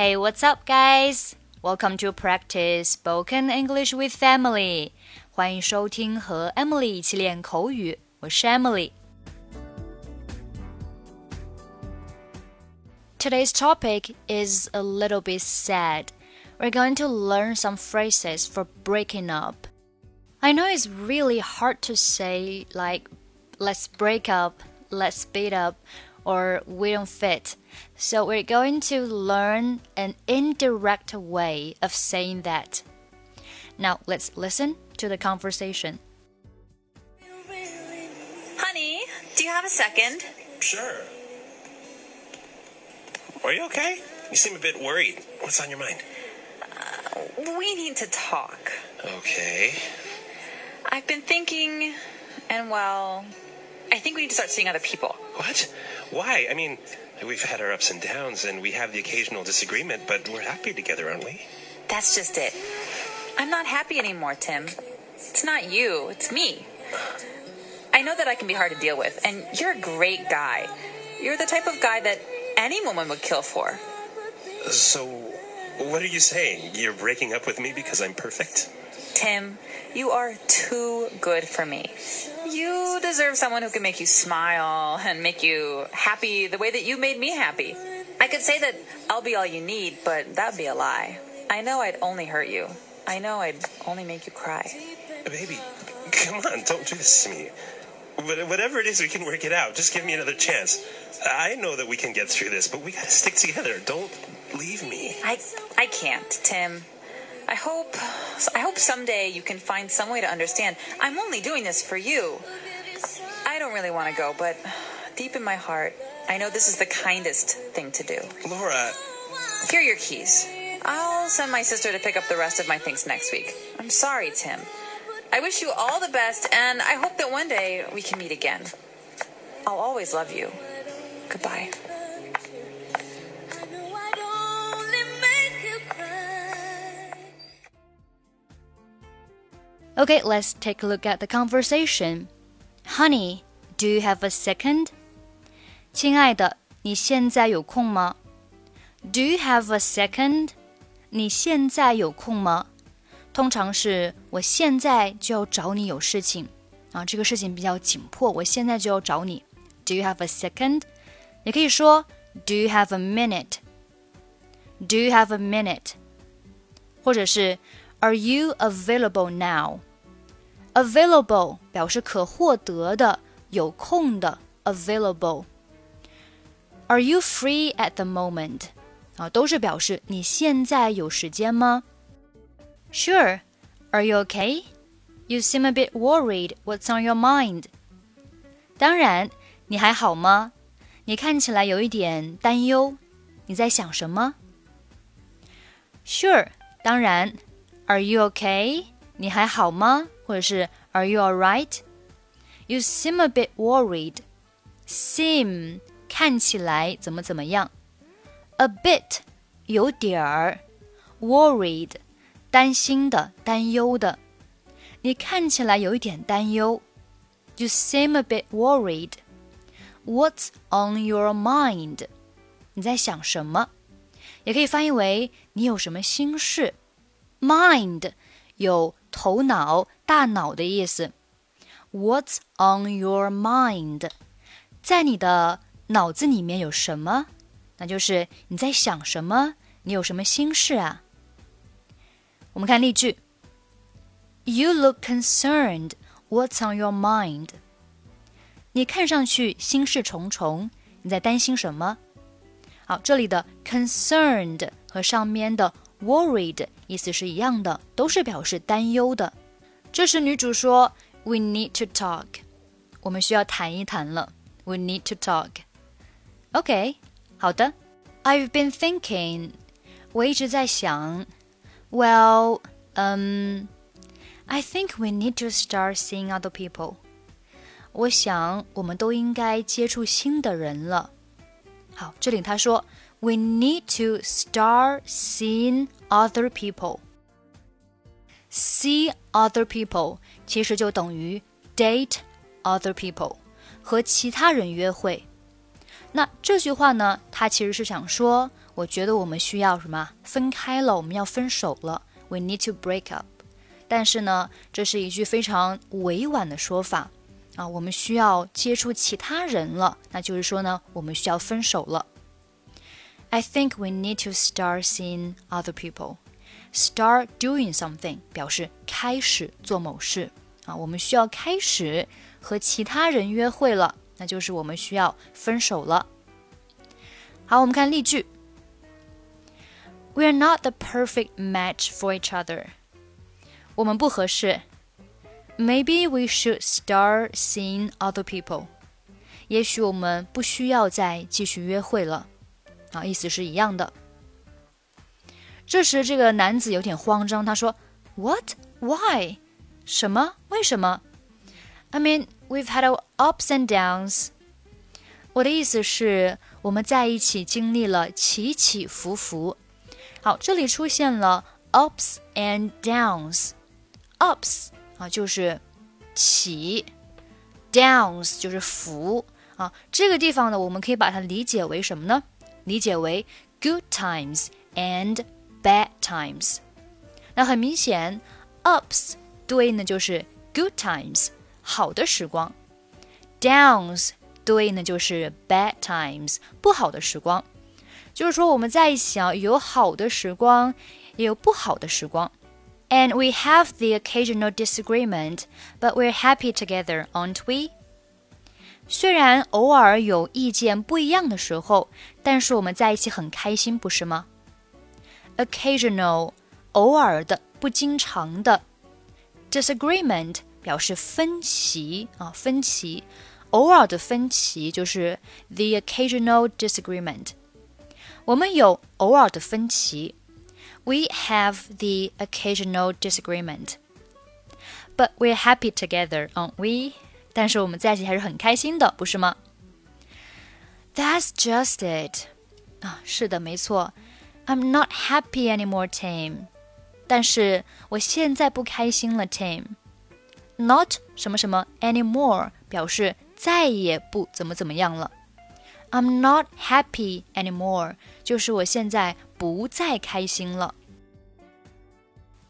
Hey, what's up, guys? Welcome to practice spoken English with Emily. 欢迎收听和 Emily 一起练口语，我是 Emily。Today's topic is a little bit sad. We're going to learn some phrases for breaking up. I know it's really hard to say like let's break up, let's beat up or we don't fit. So we're going to learn an indirect way of saying that. Now let's listen to the conversation. Honey, do you have a second? Sure. Are you okay? You seem a bit worried. What's on your mind? Uh, we need to talk. Okay. I've been thinking, and well, I think we need to start seeing other people. What? Why? I mean, we've had our ups and downs and we have the occasional disagreement, but we're happy together, aren't we? That's just it. I'm not happy anymore, Tim. It's not you, it's me. I know that I can be hard to deal with, and you're a great guy. You're the type of guy that any woman would kill for. So, what are you saying? You're breaking up with me because I'm perfect? Tim, you are too good for me. You deserve someone who can make you smile and make you happy the way that you made me happy. I could say that I'll be all you need, but that'd be a lie. I know I'd only hurt you. I know I'd only make you cry. Baby, come on, don't do this to me. Whatever it is, we can work it out. Just give me another chance. I know that we can get through this, but we gotta stick together. Don't leave me. I I can't, Tim. I hope I hope someday you can find some way to understand. I'm only doing this for you. I don't really want to go, but deep in my heart, I know this is the kindest thing to do. Laura, Here are your keys. I'll send my sister to pick up the rest of my things next week. I'm sorry, Tim. I wish you all the best, and I hope that one day we can meet again. I'll always love you. Goodbye. Okay, let's take a look at the conversation. Honey, do you have a second? 亲爱的，你现在有空吗？Do you have a second? 你现在有空吗？通常是我现在就要找你有事情啊，这个事情比较紧迫，我现在就要找你。Do you have a second? 也可以说 Do you have a minute? Do you have a minute? 或者是 Are you available now? Available 表示可获得的、有空的。Available. Are you free at the moment? 啊，都是表示你现在有时间吗？Sure. Are you okay? You seem a bit worried. What's on your mind? 当然，你还好吗？你看起来有一点担忧。你在想什么？Sure. 当然。Are you okay? 你还好吗？ 或者是 Are you alright? You seem a bit worried. Seem 看起来怎么怎么样？A bit 有点儿，worried 担心的、担忧的。你看起来有一点担忧。You seem a bit worried. What's on your mind? 你在想什么？也可以翻译为你有什么心事。Mind 有头脑、大脑的意思。What's on your mind？在你的脑子里面有什么？那就是你在想什么？你有什么心事啊？我们看例句：You look concerned. What's on your mind？你看上去心事重重，你在担心什么？好，这里的 concerned 和上面的 worried 意思是一样的，都是表示担忧的。这时女主说：“We need to talk。”我们需要谈一谈了。We need to talk。OK，好的。I've been thinking，我一直在想。Well，嗯、um,，I think we need to start seeing other people。我想我们都应该接触新的人了。好，这里他说。we need to start seeing other people. See other people 其实就等于 date other people，和其他人约会。 那这句话呢，它其实是想说，我觉得我们需要什么？分开了，我们要分手了。We need to break up。但是呢，这是一句非常委婉的说法啊，我们需要接触其他人了，那就是说呢，我们需要分手了。I think we need to start seeing other people. Start doing something 表示开始做某事啊，我们需要开始和其他人约会了。那就是我们需要分手了。好，我们看例句：We are not the perfect match for each other。我们不合适。Maybe we should start seeing other people。也许我们不需要再继续约会了。啊，意思是一样的。这时，这个男子有点慌张，他说：“What? Why? 什么？为什么？” I mean, we've had our ups and downs. 我的意思是，我们在一起经历了起起伏伏。好，这里出现了 ups and downs。ups 啊就是起，downs 就是伏啊。这个地方呢，我们可以把它理解为什么呢？理解为 good times and bad times。那很明显，ups 对应的就是 good times。好的时光，downs 对应的就是 bad times，不好的时光。就是说我们在一起啊，有好的时光，也有不好的时光。And we have the occasional disagreement, but we're happy together, aren't we? 虽然偶尔有意见不一样的时候，但是我们在一起很开心，不是吗 ？Occasional，偶尔的，不经常的。Disagreement。表示分歧啊，分歧，偶尔的分歧就是 the occasional disagreement。我们有偶尔的分歧，we have the occasional disagreement。But we're happy together, aren't we？但是我们在一起还是很开心的，不是吗？That's just it。啊，是的，没错。 I'm not happy anymore, Tim。但是我现在不开心了，Tim。not 什么什么 anymore 表示再也不怎么怎么样了。I'm not happy anymore，就是我现在不再开心了。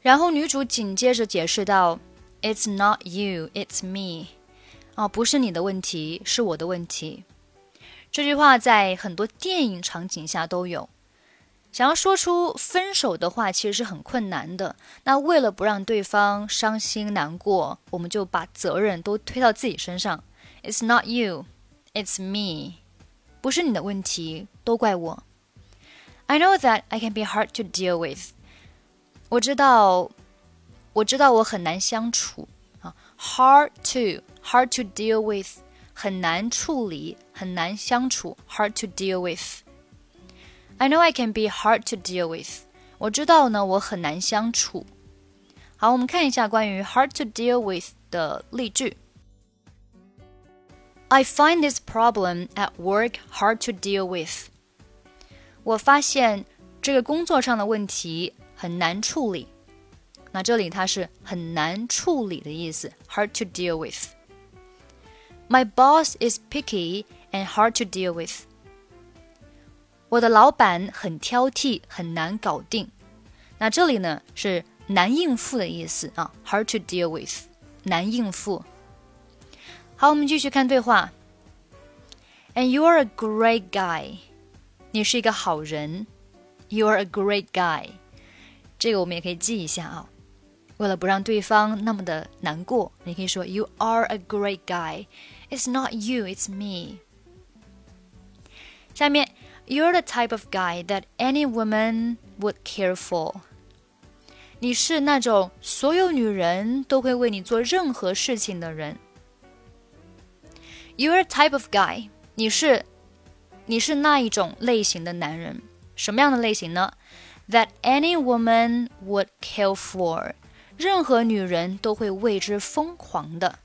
然后女主紧接着解释道：“It's not you, it's me。”啊，不是你的问题，是我的问题。这句话在很多电影场景下都有。想要说出分手的话，其实是很困难的。那为了不让对方伤心难过，我们就把责任都推到自己身上。It's not you, it's me。不是你的问题，都怪我。I know that I can be hard to deal with。我知道，我知道我很难相处啊。Hard to, hard to deal with，很难处理，很难相处。Hard to deal with。I know I can be hard to deal with。我知道呢，我很难相处。好，我们看一下关于 hard to deal with 的例句。I find this problem at work hard to deal with。我发现这个工作上的问题很难处理。那这里它是很难处理的意思，hard to deal with。My boss is picky and hard to deal with。 我的老板很挑剔，很难搞定。那这里呢是难应付的意思啊，hard to deal with，难应付。好，我们继续看对话。And you are a great guy，你是一个好人。You are a great guy，这个我们也可以记一下啊。为了不让对方那么的难过，你可以说 You are a great guy。It's not you, it's me。下面。You're the type of guy that any woman would care for。你是那种所有女人都会为你做任何事情的人。You're a type of guy。你是，你是那一种类型的男人。什么样的类型呢？That any woman would kill for。任何女人都会为之疯狂的。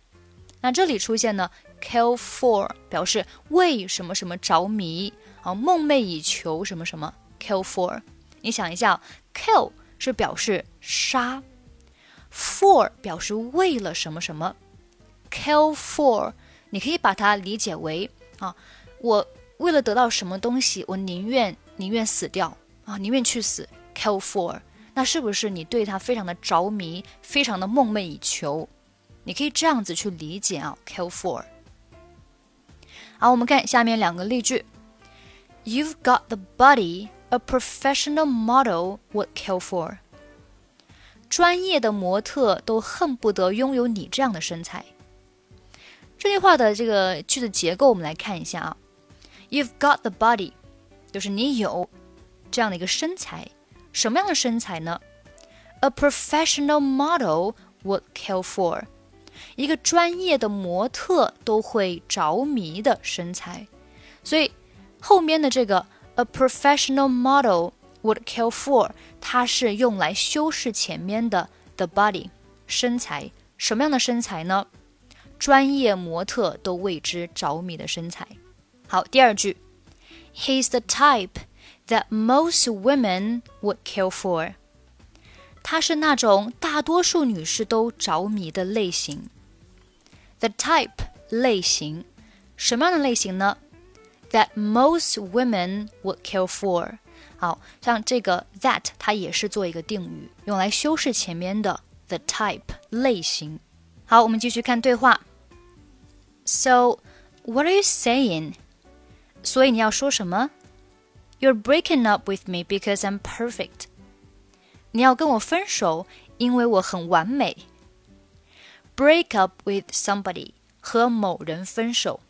那这里出现呢，kill for 表示为什么什么着迷。 梦寐以求什么什么，kill for。你想一下，kill 是表示杀，for 表示为了什么什么，kill for，你可以把它理解为啊，我为了得到什么东西，我宁愿宁愿死掉啊，宁愿去死，kill for。那是不是你对他非常的着迷，非常的梦寐以求？你可以这样子去理解啊，kill for。好，我们看下面两个例句：You've got the body a professional model would kill for。专业的模特都恨不得拥有你这样的身材。这句话的这个句子结构，我们来看一下啊。You've got the body，就是你有这样的一个身材。什么样的身材呢？A professional model would kill for，一个专业的模特都会着迷的身材。所以后面的这个 a professional model would kill for，它是用来修饰前面的 the body 身材。什么样的身材呢？专业模特都为之着迷的身材。好，第二句，He's the type that most women would kill for。他是那种大多数女士都着迷的类型。The type 类型，什么样的类型呢 ？That most women would kill for。好像这个 that 它也是做一个定语，用来修饰前面的 the type 类型。好，我们继续看对话。So, what are you saying? 所以你要说什么？You're breaking up with me because I'm perfect。你要跟我分手，因为我很完美。Break up with somebody 和某人分手。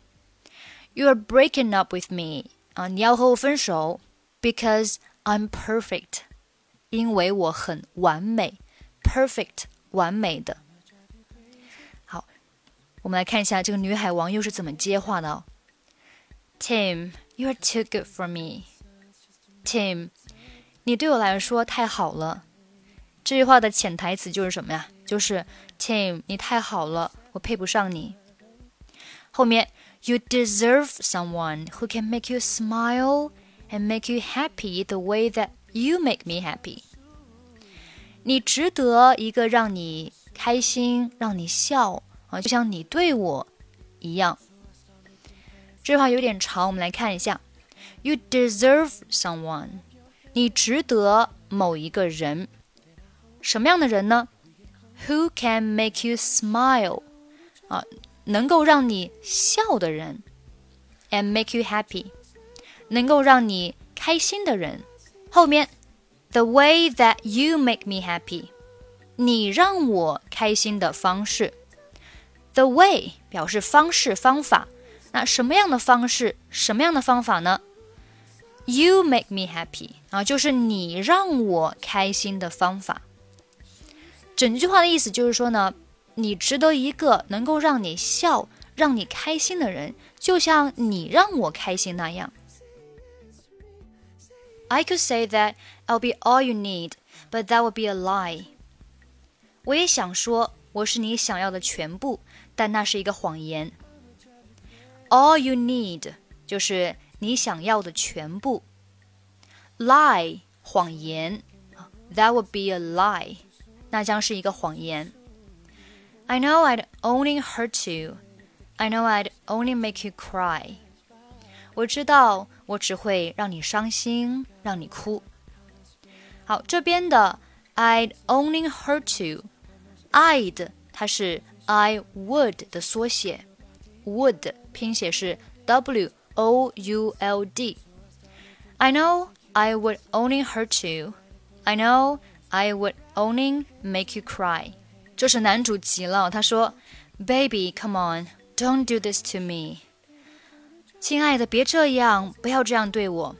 You're breaking up with me 啊，你要和我分手，because I'm perfect，因为我很完美，perfect 完美的。好，我们来看一下这个女海王又是怎么接话的哦。Tim, you're too good for me. Tim，你对我来说太好了。这句话的潜台词就是什么呀？就是 Tim，你太好了，我配不上你。后面 You deserve someone who can make you smile and make you happy the way that you make me happy。你值得一个让你开心、让你笑啊，就像你对我一样。这句话有点长，我们来看一下。You deserve someone，你值得某一个人。什么样的人呢？Who can make you smile？啊， 能够让你笑的人。And make you happy，能够让你开心的人。后面，The way that you make me happy，你让我开心的方式。The way 表示方式、方法。那什么样的方式，什么样的方法呢？You make me happy 啊，就是你让我开心的方法。整句话的意思就是说呢，你值得一个能够让你笑、让你开心的人，就像你让我开心那样。I could say that I'll be all you need, but that would be a lie。我也想说我是你想要的全部，但那是一个谎言。All you need 就是你想要的全部。Lie 谎言，That would be a lie，那将是一个谎言。 I know I'd only hurt you. I know I'd only make you cry. 我知道我只会让你伤心，让你哭。好，这边的 I'd only hurt you，I'd 它是 I would 的缩写，would 拼写是 W O U L D。I know I would only hurt you. I know I would only make you cry. 这是男主急了，他说：“Baby, come on, don't do this to me。”亲爱的，别这样，不要这样对我。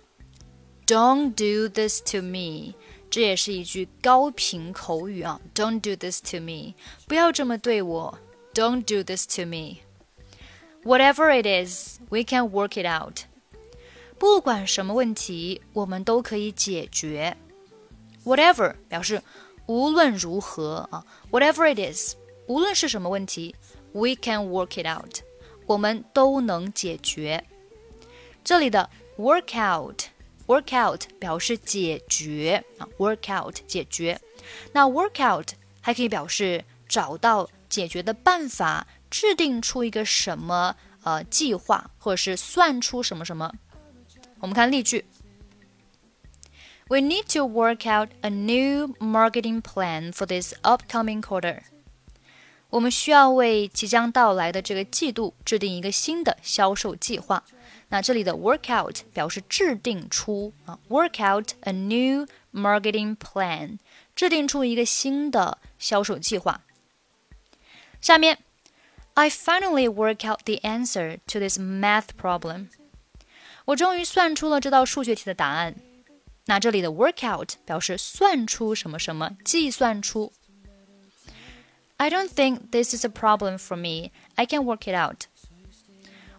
Don't do this to me，这也是一句高频口语啊。Don't do this to me，不要这么对我。Don't do this to me。Whatever it is, we can work it out. 不管什么问题，我们都可以解决。Whatever 表示 无论如何啊，Whatever it is，无论是什么问题，we can work it out，我们都能解决。这里的 work out，work out 表示解决啊，work out 解决。那 work out 还可以表示找到解决的办法。制定出一个什么呃计划，或者是算出什么什么，我们看例句。We need to work out a new marketing plan for this upcoming quarter. 我们需要为即将到来的这个季度制定一个新的销售计划。那这里的 work out 表示制定出啊，work out a new marketing plan，制定出一个新的销售计划。下面，I finally work out the answer to this math problem。我终于算出了这道数学题的答案。 那这里的 work out 表示算出什么什么，计算出。I don't think this is a problem for me. I can work it out.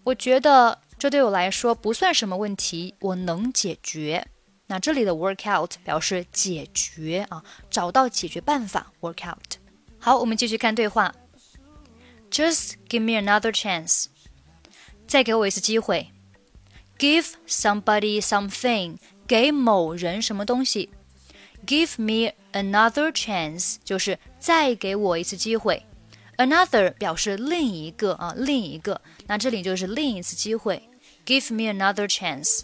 我觉得这对我来说不算什么问题，我能解决。那这里的 work out 表示解决啊，找到解决办法。work out。好，我们继续看对话。Just give me another chance. 再给我一次机会。Give somebody something. 给某人什么东西。Give me another chance 就是再给我一次机会。Another 表示另一个啊，另一个。那这里就是另一次机会。Give me another chance.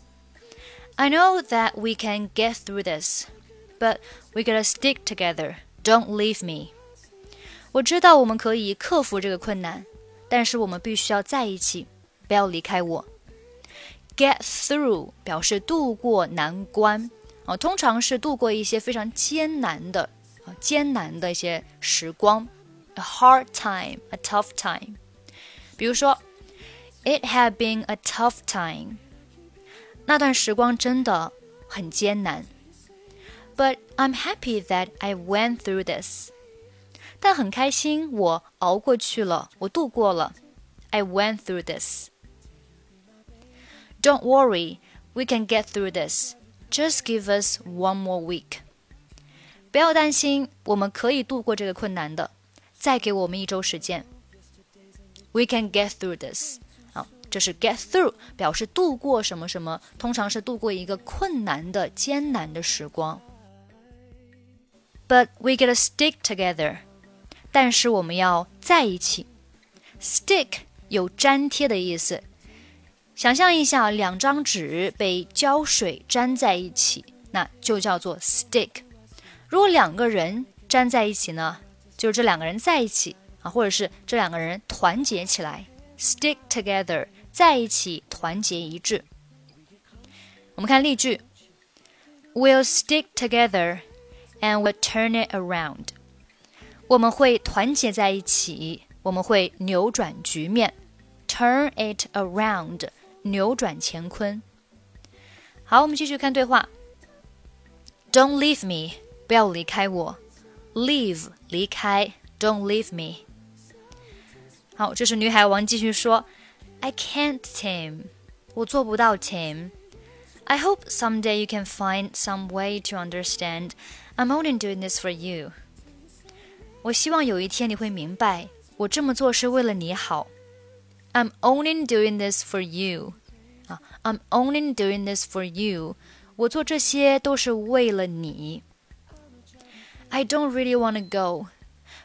I know that we can get through this, but we gotta stick together. Don't leave me. 我知道我们可以克服这个困难，但是我们必须要在一起，不要离开我。Get through 表示度过难关啊，通常是度过一些非常艰难的啊艰难的一些时光，a hard time, a tough time。比如说，It had been a tough time。那段时光真的很艰难。But I'm happy that I went through this。但很开心，我熬过去了，我度过了。I went through this。 Don't worry, we can get through this. Just give us one more week. 不要担心，我们可以度过这个困难的。再给我们一周时间。We can get through this. 啊，这是 get through，表示度过什么什么，通常是度过一个困难的、艰难的时光。But we gotta stick together. 但是我们要在一起。Stick 有粘贴的意思。 想象一下，两张纸被胶水粘在一起，那就叫做 stick。如果两个人粘在一起呢，就是这两个人在一起啊，或者是这两个人团结起来，stick together，在一起，团结一致。我们看例句：We'll stick together and we'll turn it around。我们会团结在一起，我们会扭转局面，turn it around。扭转乾坤。好，我们继续看对话。Don't leave me，不要离开我。Leave，离开。Don't leave me。好，这是女海王继续说：“I can't, Tim，我做不到，Tim。I hope someday you can find some way to understand. I'm only doing this for you。我希望有一天你会明白，我这么做是为了你好。I'm only doing this for you。啊，I'm only doing this for you。我做这些都是为了你。I don't really want to go,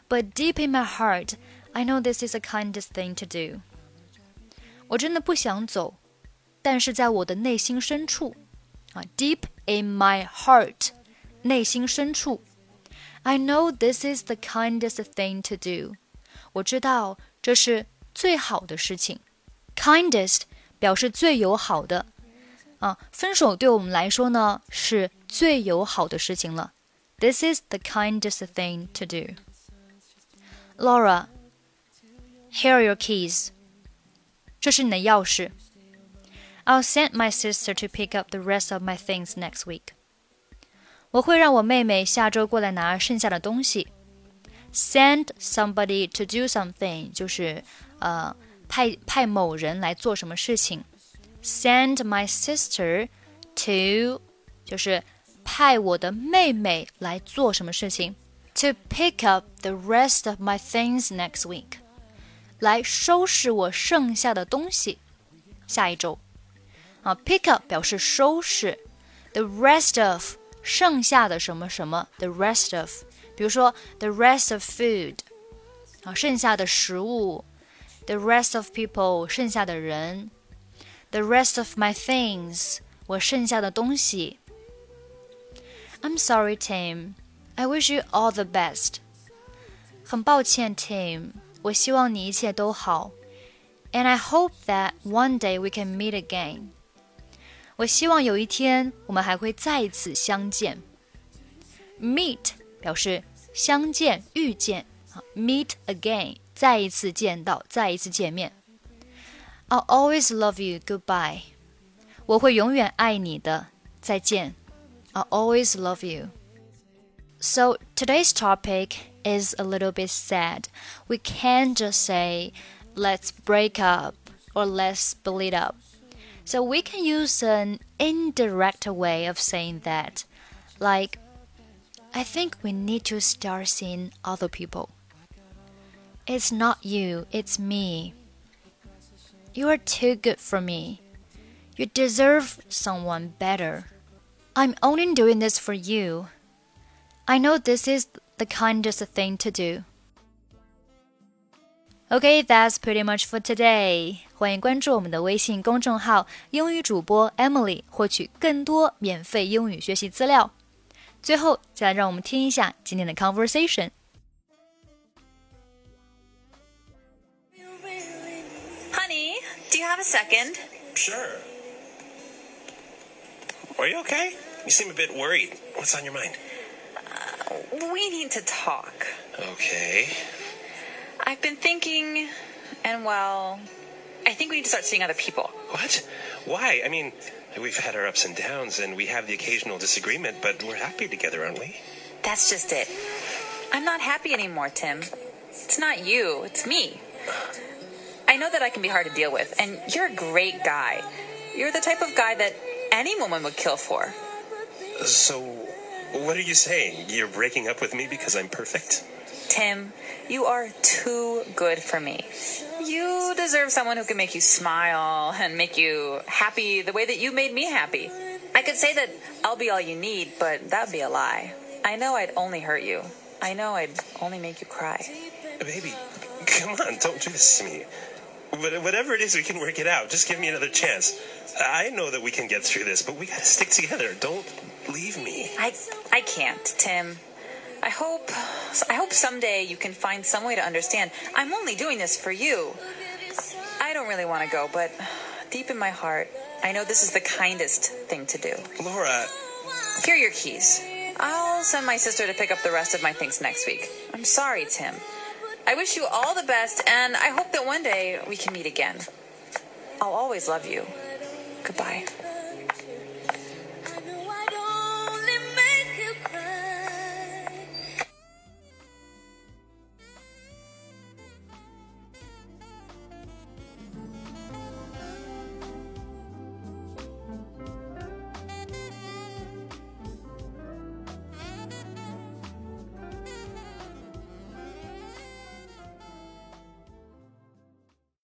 but deep in my heart, I know this is the kindest thing to do。我真的不想走，但是在我的内心深处，啊，deep in my heart，内心深处，I know this is the kindest thing to do。我知道这是 最好的事情，kindest 表示最友好的啊，分手对我们来说呢是最友好的事情了。This is the kindest thing to do. Laura, here are your keys. 这是你的钥匙。I'll send my sister to pick up the rest of my things next week. 我会让我妹妹下周过来拿剩下的东西。Send somebody to do something 就是 呃派派某人来做什么事情。Send my sister to 就是派我的妹妹来做什么事情。To pick up the rest of my things next week，来收拾我剩下的东西。下一周啊，pick up 表示收拾，the rest of 剩下的什么什么，the rest of，比如说 the rest of food 啊，剩下的食物。 the rest of people，剩下的人；the rest of my things，我 我剩下的东西。I'm sorry, Tim. I wish you all the best. 很抱歉，Tim，我希望你一切都好。And I hope that one day we can meet again. 我希望有一天我们还会再次相见。Meet 表示相见、遇见，meet again 再一次见到，再一次见面。I'll always love you. Goodbye. 我会永远爱你的。再见。I'll always love you. So today's topic is a little bit sad. We can't just say, let's break up or let's split up. So we can use an indirect way of saying that, like, I think we need to start seeing other people. It's not you, it's me. You are too good for me. You deserve someone better. I'm only doing this for you. I know this is the kindest thing to do. Okay, that's pretty much for today. 欢迎关注我们的微信公众号“英语主播 Emily”，获取更多免费英语学习资料。最后，再来让我们听一下今天的 conversation。 Have a second? Sure. Are you okay? You seem a bit worried. What's on your mind? Uh, we need to talk. Okay. I've been thinking, and well, I think we need to start seeing other people. What? Why? I mean, we've had our ups and downs, and we have the occasional disagreement, but we're happy together, aren't we? That's just it. I'm not happy anymore, Tim. It's not you, it's me. I know that I can be hard to deal with, and you're a great guy. You're the type of guy that any woman would kill for. So, what are you saying? You're breaking up with me because I'm perfect? Tim, you are too good for me. You deserve someone who can make you smile and make you happy the way that you made me happy. I could say that I'll be all you need, but that'd be a lie. I know I'd only hurt you. I know I'd only make you cry. Baby, come on, don't do this to me. Whatever it is, we can work it out. Just give me another chance. I know that we can get through this, but we gotta stick together. Don't leave me. I I can't, Tim. I hope I hope someday you can find some way to understand. I'm only doing this for you. I don't really want to go, but deep in my heart, I know this is the kindest thing to do. Laura, Here are your keys. I'll send my sister to pick up the rest of my things next week. I'm sorry, Tim. I wish you all the best, and I hope that one day we can meet again. I'll always love you. Goodbye.